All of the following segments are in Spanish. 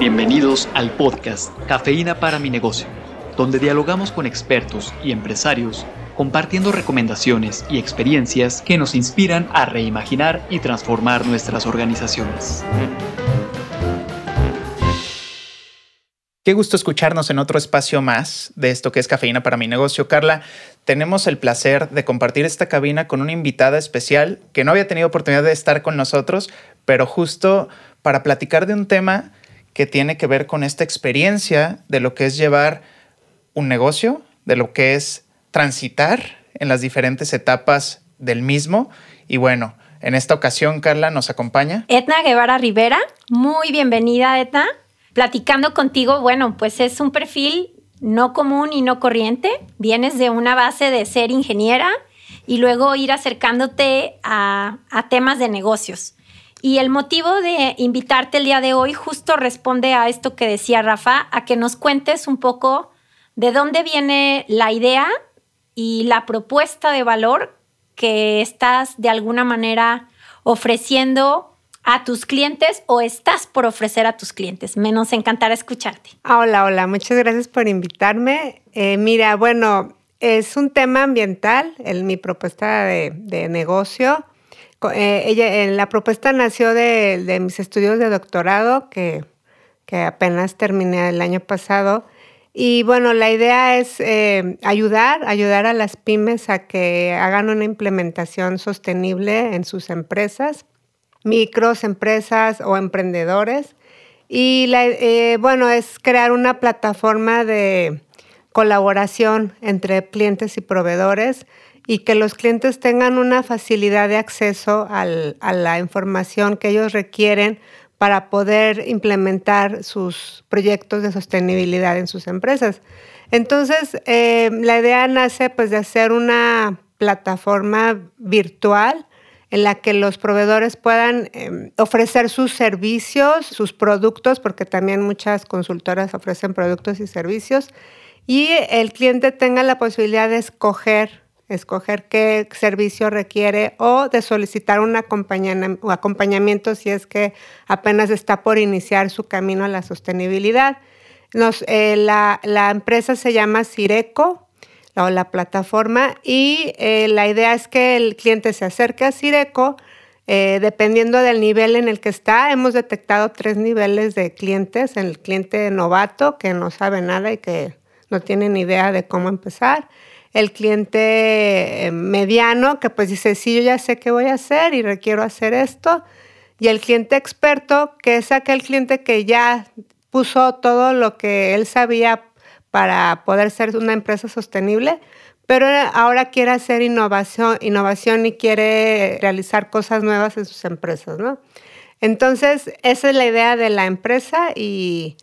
Bienvenidos al podcast Cafeína para mi negocio, donde dialogamos con expertos y empresarios compartiendo recomendaciones y experiencias que nos inspiran a reimaginar y transformar nuestras organizaciones. Qué gusto escucharnos en otro espacio más de esto que es Cafeína para mi negocio. Carla, tenemos el placer de compartir esta cabina con una invitada especial que no había tenido oportunidad de estar con nosotros, pero justo para platicar de un tema que tiene que ver con esta experiencia de lo que es llevar un negocio, de lo que es transitar en las diferentes etapas del mismo. Y bueno, en esta ocasión, Carla, nos acompaña. Etna Guevara Rivera, muy bienvenida, Etna platicando contigo, bueno, pues es un perfil no común y no corriente. Vienes de una base de ser ingeniera y luego ir acercándote a, temas de negocios. Y el motivo de invitarte el día de hoy justo responde a esto que decía Rafa, a que nos cuentes un poco de dónde viene la idea y la propuesta de valor que estás de alguna manera ofreciendo a tus clientes o estás por ofrecer a tus clientes. Me nos encantará escucharte. Ah, hola, hola, muchas gracias por invitarme. Eh, mira, bueno, es un tema ambiental, el, mi propuesta de, negocio. Eh, ella, la propuesta nació de, mis estudios de doctorado que, apenas terminé el año pasado. Y bueno, la idea es eh, ayudar, ayudar a las pymes a que hagan una implementación sostenible en sus empresas micros, empresas o emprendedores. Y eh, bueno, es crear una plataforma de colaboración entre clientes y proveedores y que los clientes tengan una facilidad de acceso a la información que ellos requieren para poder implementar sus proyectos de sostenibilidad en sus empresas. Entonces, eh, la idea nace pues de hacer una plataforma virtual en la que los proveedores puedan em, ofrecer sus servicios, sus productos, porque también muchas consultoras ofrecen productos y servicios, y el cliente tenga la posibilidad de escoger escoger qué servicio requiere o de solicitar un acompañamiento si es que apenas está por iniciar su camino a la sostenibilidad. Eh, la, empresa se llama Cireco, o la plataforma y eh, la idea es que el cliente se acerque a Cireco eh, dependiendo del nivel en el que está. Hemos detectado tres niveles de clientes, el cliente novato que no sabe nada y que no tiene ni idea de cómo empezar, el cliente eh, mediano que pues dice, sí, yo ya sé qué voy a hacer y requiero hacer esto, y el cliente experto que es aquel cliente que ya puso todo lo que él sabía para poder ser una empresa sostenible, pero ahora quiere hacer innovación, innovación y quiere realizar cosas nuevas en sus empresas, ¿no? Entonces, esa es la idea de la empresa y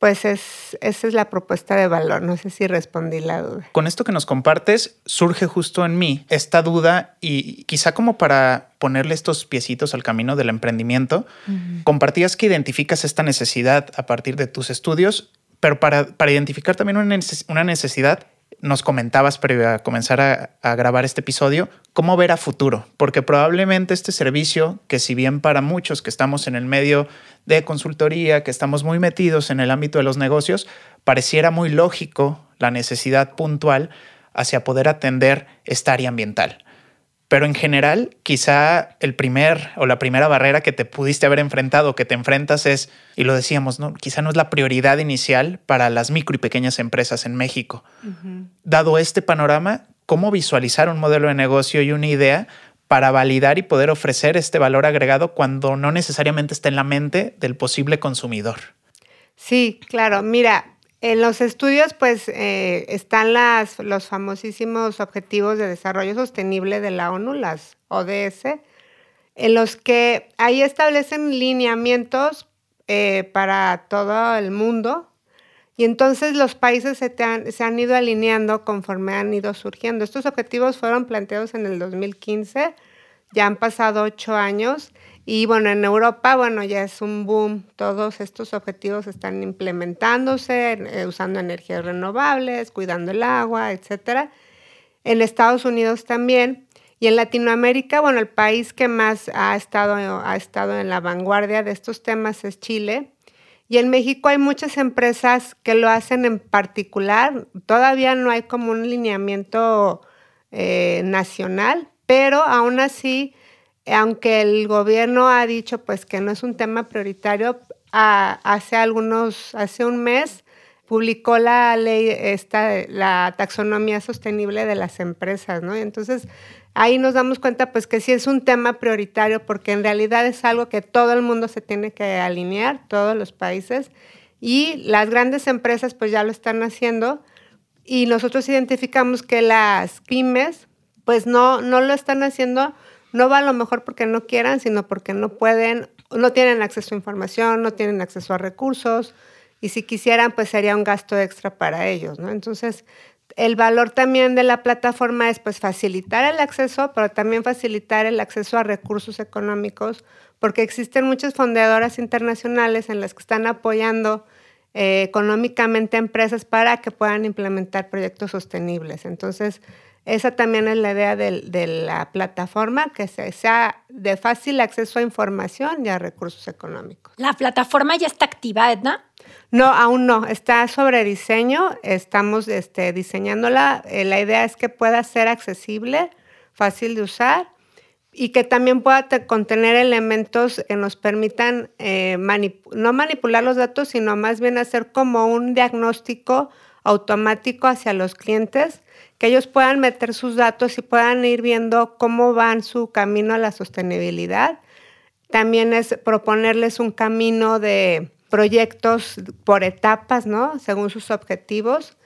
pues es, esa es la propuesta de valor. No sé si respondí la duda. Con esto que nos compartes, surge justo en mí esta duda y quizá como para ponerle estos piecitos al camino del emprendimiento, compartías que identificas esta necesidad a partir de tus estudios pero para, identificar también una necesidad, nos comentabas previo a comenzar a, grabar este episodio, cómo ver a futuro, porque probablemente este servicio, que si bien para muchos que estamos en el medio de consultoría, que estamos muy metidos en el ámbito de los negocios, pareciera muy lógico la necesidad puntual hacia poder atender esta área ambiental. Pero en general, quizá el primer o la primera barrera que te pudiste haber enfrentado, que te enfrentas es, y lo decíamos, ¿no? quizá no es la prioridad inicial para las micro y pequeñas empresas en México. Dado este panorama, ¿cómo visualizar un modelo de negocio y una idea para validar y poder ofrecer este valor agregado cuando no necesariamente está en la mente del posible consumidor? Sí, claro. Mira, en los estudios, pues, eh, están los famosísimos Objetivos de Desarrollo Sostenible de la ONU, las ODS, en los que ahí establecen lineamientos eh, para todo el mundo. Y entonces los países se, se, han ido alineando conforme han ido surgiendo. Estos objetivos fueron planteados en el 2015, ya han pasado ocho años y bueno, en Europa, bueno, ya es un boom. Todos estos objetivos están implementándose, eh, usando energías renovables, cuidando el agua, etc. En Estados Unidos también. Y en Latinoamérica, bueno, el país que más ha estado, ha estado en la vanguardia de estos temas es Chile. Y en México hay muchas empresas que lo hacen en particular. Todavía no hay como un lineamiento eh, nacional, pero aún así, aunque el gobierno ha dicho pues que no es un tema prioritario, hace algunos, hace un mes publicó la ley, esta, la taxonomía sostenible de las empresas, ¿no? entonces ahí nos damos cuenta pues que sí es un tema prioritario porque en realidad es algo que todo el mundo se tiene que alinear, todos los países, y las grandes empresas pues ya lo están haciendo y nosotros identificamos que las pymes pues no, no lo están haciendo, no va a lo mejor porque no quieran, sino porque no pueden, no tienen acceso a información, no tienen acceso a recursos, y si quisieran, pues sería un gasto extra para ellos, ¿no? Entonces, el valor también de la plataforma es pues facilitar el acceso, pero también facilitar el acceso a recursos económicos, porque existen muchas fondeadoras internacionales en las que están apoyando eh, económicamente empresas para que puedan implementar proyectos sostenibles. Entonces, esa también es la idea de, la plataforma, que sea de fácil acceso a información y a recursos económicos. ¿La plataforma ya está activa, Edna? No, aún no. Está sobre diseño. Estamos este, diseñándola. Eh, la idea es que pueda ser accesible, fácil de usar y que también pueda contener elementos que nos permitan eh, no manipular los datos, sino más bien hacer como un diagnóstico automático hacia los clientes que ellos puedan meter sus datos y puedan ir viendo cómo van su camino a la sostenibilidad. También es proponerles un camino de proyectos por etapas, ¿no? Según sus objetivos.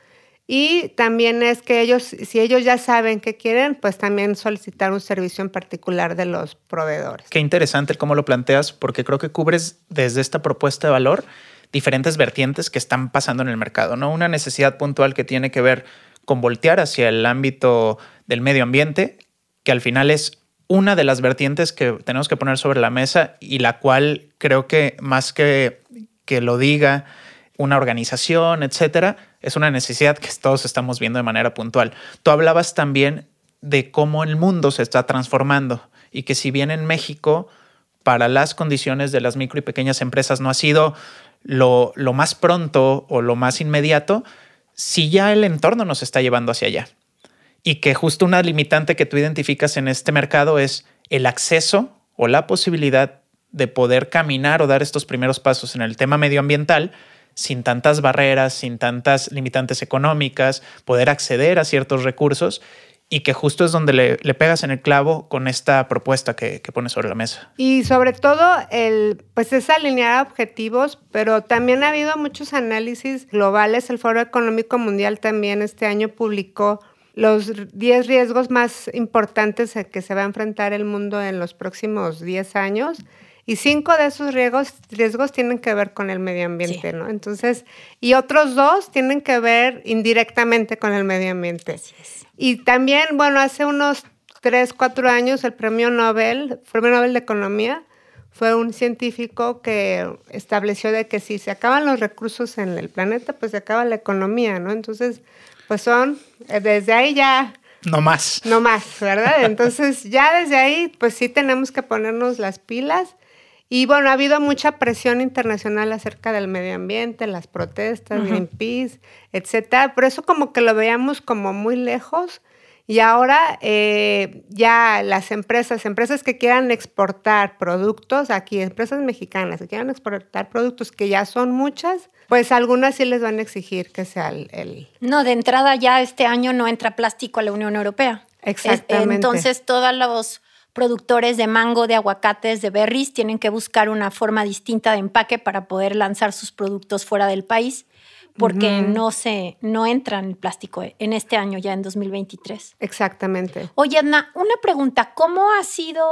Y también es que ellos, si ellos ya saben qué quieren, pues también solicitar un servicio en particular de los proveedores. Qué interesante cómo lo planteas, porque creo que cubres desde esta propuesta de valor diferentes vertientes que están pasando en el mercado, ¿no? Una necesidad puntual que tiene que ver con voltear hacia el ámbito del medio ambiente, que al final es una de las vertientes que tenemos que poner sobre la mesa y la cual creo que más que que lo diga una organización, etcétera, es una necesidad que todos estamos viendo de manera puntual. Tú hablabas también de cómo el mundo se está transformando y que si bien en México para las condiciones de las micro y pequeñas empresas no ha sido lo, lo más pronto o lo más inmediato, si ya el entorno nos está llevando hacia allá. Y que justo una limitante que tú identificas en este mercado es el acceso o la posibilidad de poder caminar o dar estos primeros pasos en el tema medioambiental sin tantas barreras, sin tantas limitantes económicas, poder acceder a ciertos recursos y que justo es donde le, pegas en el clavo con esta propuesta que, pones sobre la mesa. Y sobre todo, el, pues es alinear objetivos, pero también ha habido muchos análisis globales. El Foro Económico Mundial también este año publicó los 10 riesgos más importantes a que se va a enfrentar el mundo en los próximos 10 años. Y cinco de esos riesgos, riesgos tienen que ver con el medio ambiente, ¿no? Entonces, y otros dos tienen que ver indirectamente con el medio ambiente. Y también, bueno, hace unos tres, cuatro años el premio Nobel, el premio Nobel de Economía, fue un científico que estableció de que si se acaban los recursos en el planeta, pues se acaba la economía, ¿no? Entonces, pues son, eh, desde ahí ya... No más. No más, ¿verdad? Entonces, ya desde ahí, pues sí tenemos que ponernos las pilas. Y bueno, ha habido mucha presión internacional acerca del medio ambiente, las protestas, Greenpeace, etcétera. Por eso como que lo veíamos como muy lejos. Y ahora eh, ya las empresas, empresas que quieran exportar productos aquí, empresas mexicanas que quieran exportar productos que ya son muchas, pues algunas sí les van a exigir que sea el... No, de entrada ya este año no entra plástico a la Unión Europea. Exactamente. entonces todos los productores de mango, de aguacates, de berries tienen que buscar una forma distinta de empaque para poder lanzar sus productos fuera del país porque no se no entran el plástico en este año ya en 2023. Exactamente. Oye, Edna, una pregunta, ¿cómo has ido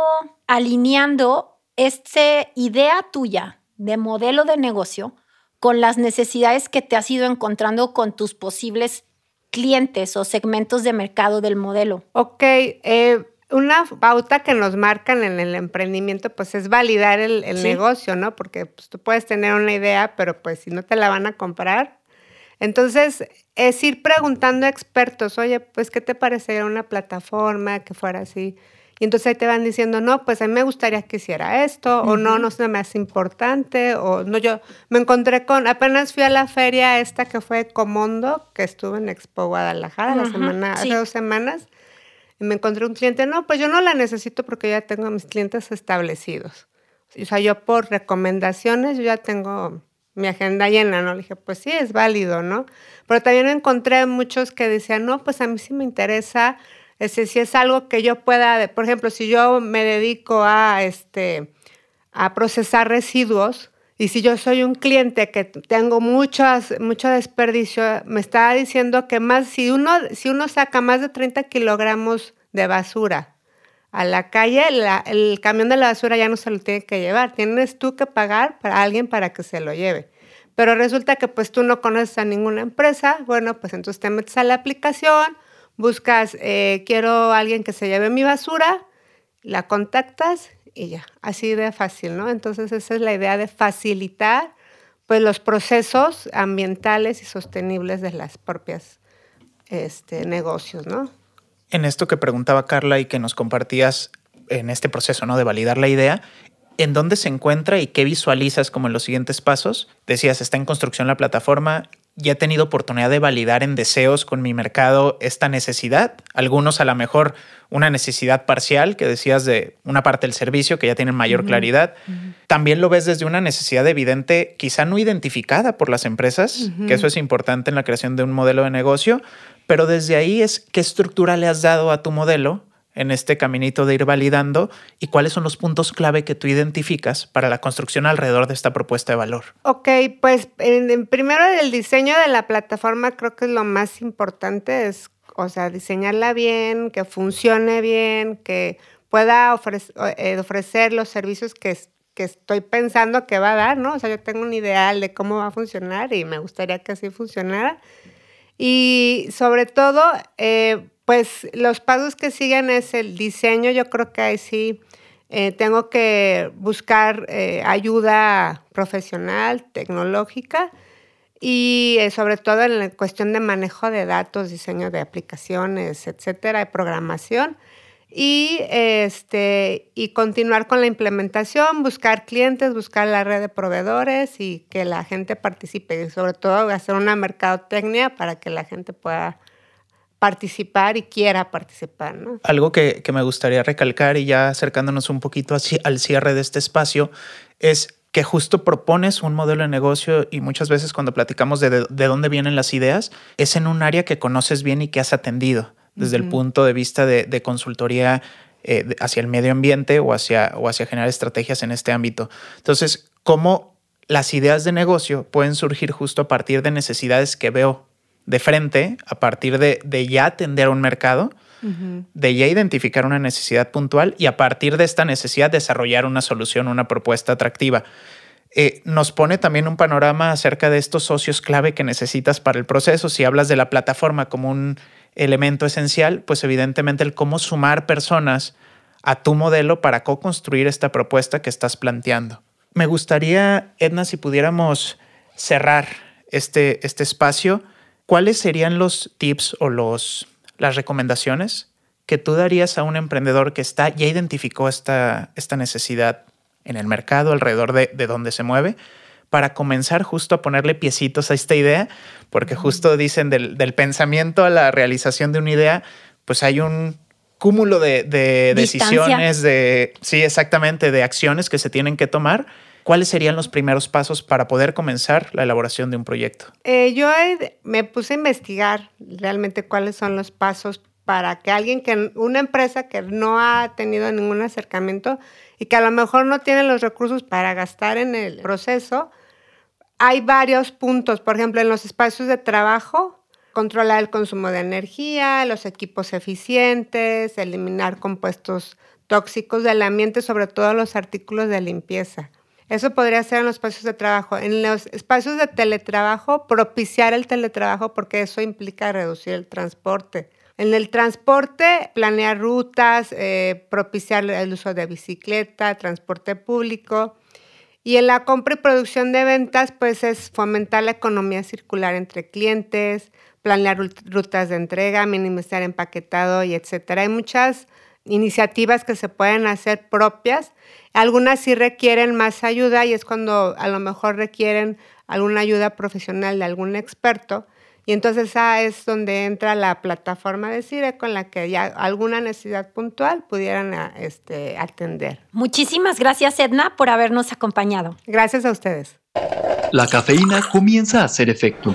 alineando esta idea tuya de modelo de negocio con las necesidades que te has ido encontrando con tus posibles clientes o segmentos de mercado del modelo? Ok, eh, una pauta que nos marcan en el emprendimiento, pues es validar el, negocio, ¿no? Porque pues, tú puedes tener una idea, pero pues si no te la van a comprar. Entonces, es ir preguntando a expertos, oye, pues, ¿qué te parecería una plataforma que fuera así? Y entonces ahí te van diciendo, no, pues a mí me gustaría que hiciera esto, o no, no es más importante, o no, yo me encontré con, apenas fui a la feria esta que fue Comondo, que estuve en Expo Guadalajara la semana, hace dos semanas, me encontré un cliente, no, pues yo no la necesito porque ya tengo mis clientes establecidos. O sea, yo por recomendaciones, yo ya tengo mi agenda llena, ¿no? Le dije, pues sí, es válido, ¿no? Pero también encontré muchos que decían, no, pues a mí sí me interesa ese, si es algo que yo pueda, por ejemplo, si yo me dedico a, este, a procesar residuos y si yo soy un cliente que tengo muchas, mucho desperdicio, me está diciendo que más, si uno, si uno saca más de 30 kilogramos de basura a la calle, el camión de la basura ya no se lo tiene que llevar. Tienes tú que pagar para alguien para que se lo lleve. Pero resulta que pues tú no conoces a ninguna empresa. Bueno, pues entonces te metes a la aplicación, buscas, eh, quiero a alguien que se lleve mi basura, la contactas y ya, así de fácil, ¿no? Entonces esa es la idea de facilitar pues los procesos ambientales y sostenibles de las propias este, negocios, ¿no? En esto que preguntaba Carla y que nos compartías en este proceso, ¿no? De validar la idea, ¿en dónde se encuentra y qué visualizas como en los siguientes pasos? Decías, está en construcción la plataforma, ya he tenido oportunidad de validar en deseos con mi mercado esta necesidad. Algunos a lo mejor una necesidad parcial, que decías de una parte del servicio, que ya tienen mayor claridad. También lo ves desde una necesidad evidente, quizá no identificada por las empresas, que eso es importante en la creación de un modelo de negocio, pero desde ahí es qué estructura le has dado a tu modelo en este caminito de ir validando y cuáles son los puntos clave que tú identificas para la construcción alrededor de esta propuesta de valor. Ok, pues en, primero el diseño de la plataforma creo que es lo más importante, es, o sea, diseñarla bien, que funcione bien, que pueda eh, ofrecer, los servicios que, que estoy pensando que va a dar, ¿no? O sea, yo tengo un ideal de cómo va a funcionar y me gustaría que así funcionara. Y sobre todo, eh, pues los pasos que siguen es el diseño. Yo creo que ahí sí eh, tengo que buscar eh, ayuda profesional, tecnológica y eh, sobre todo en la cuestión de manejo de datos, diseño de aplicaciones, etcétera, de programación. Y, este, y continuar con la implementación, buscar clientes, buscar la red de proveedores y que la gente participe. Y sobre todo hacer una mercadotecnia para que la gente pueda participar y quiera participar. ¿no? Algo que, me gustaría recalcar y ya acercándonos un poquito así al cierre de este espacio es que justo propones un modelo de negocio y muchas veces cuando platicamos de, de, dónde vienen las ideas, es en un área que conoces bien y que has atendido desde el punto de vista de, consultoría eh, hacia el medio ambiente o hacia, o hacia generar estrategias en este ámbito. Entonces, ¿cómo las ideas de negocio pueden surgir justo a partir de necesidades que veo de frente a partir de, ya atender un mercado, de ya identificar una necesidad puntual y a partir de esta necesidad desarrollar una solución, una propuesta atractiva. Eh, nos pone también un panorama acerca de estos socios clave que necesitas para el proceso. Si hablas de la plataforma como un elemento esencial, pues evidentemente el cómo sumar personas a tu modelo para co-construir esta propuesta que estás planteando. Me gustaría, Edna, si pudiéramos cerrar este, este espacio ¿cuáles serían los tips o los, las recomendaciones que tú darías a un emprendedor que está, ya identificó esta, esta necesidad en el mercado alrededor de, de donde se mueve? para comenzar justo a ponerle piecitos a esta idea, porque justo dicen del, del, pensamiento a la realización de una idea, pues hay un cúmulo de, de decisiones, de, sí, exactamente, de acciones que se tienen que tomar ¿Cuáles serían los primeros pasos para poder comenzar la elaboración de un proyecto? Eh, yo me puse a investigar realmente cuáles son los pasos para que alguien que, una empresa que no ha tenido ningún acercamiento y que a lo mejor no tiene los recursos para gastar en el proceso, hay varios puntos. Por ejemplo, en los espacios de trabajo, controlar el consumo de energía, los equipos eficientes, eliminar compuestos tóxicos del ambiente, sobre todo los artículos de limpieza. Eso podría ser en los espacios de trabajo. En los espacios de teletrabajo, propiciar el teletrabajo porque eso implica reducir el transporte. En el transporte, planear rutas, eh, propiciar el uso de bicicleta, transporte público. Y en la compra y producción de ventas, pues es fomentar la economía circular entre clientes, planear rutas de entrega, minimizar empaquetado y etcétera. Hay muchas iniciativas que se pueden hacer propias. Algunas sí requieren más ayuda y es cuando a lo mejor requieren alguna ayuda profesional de algún experto. Y entonces esa es donde entra la plataforma de CIRE con la que ya alguna necesidad puntual pudieran este, atender. Muchísimas gracias Edna por habernos acompañado. Gracias a ustedes. La cafeína comienza a hacer efecto.